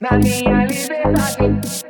Na minha liberdade.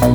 Eu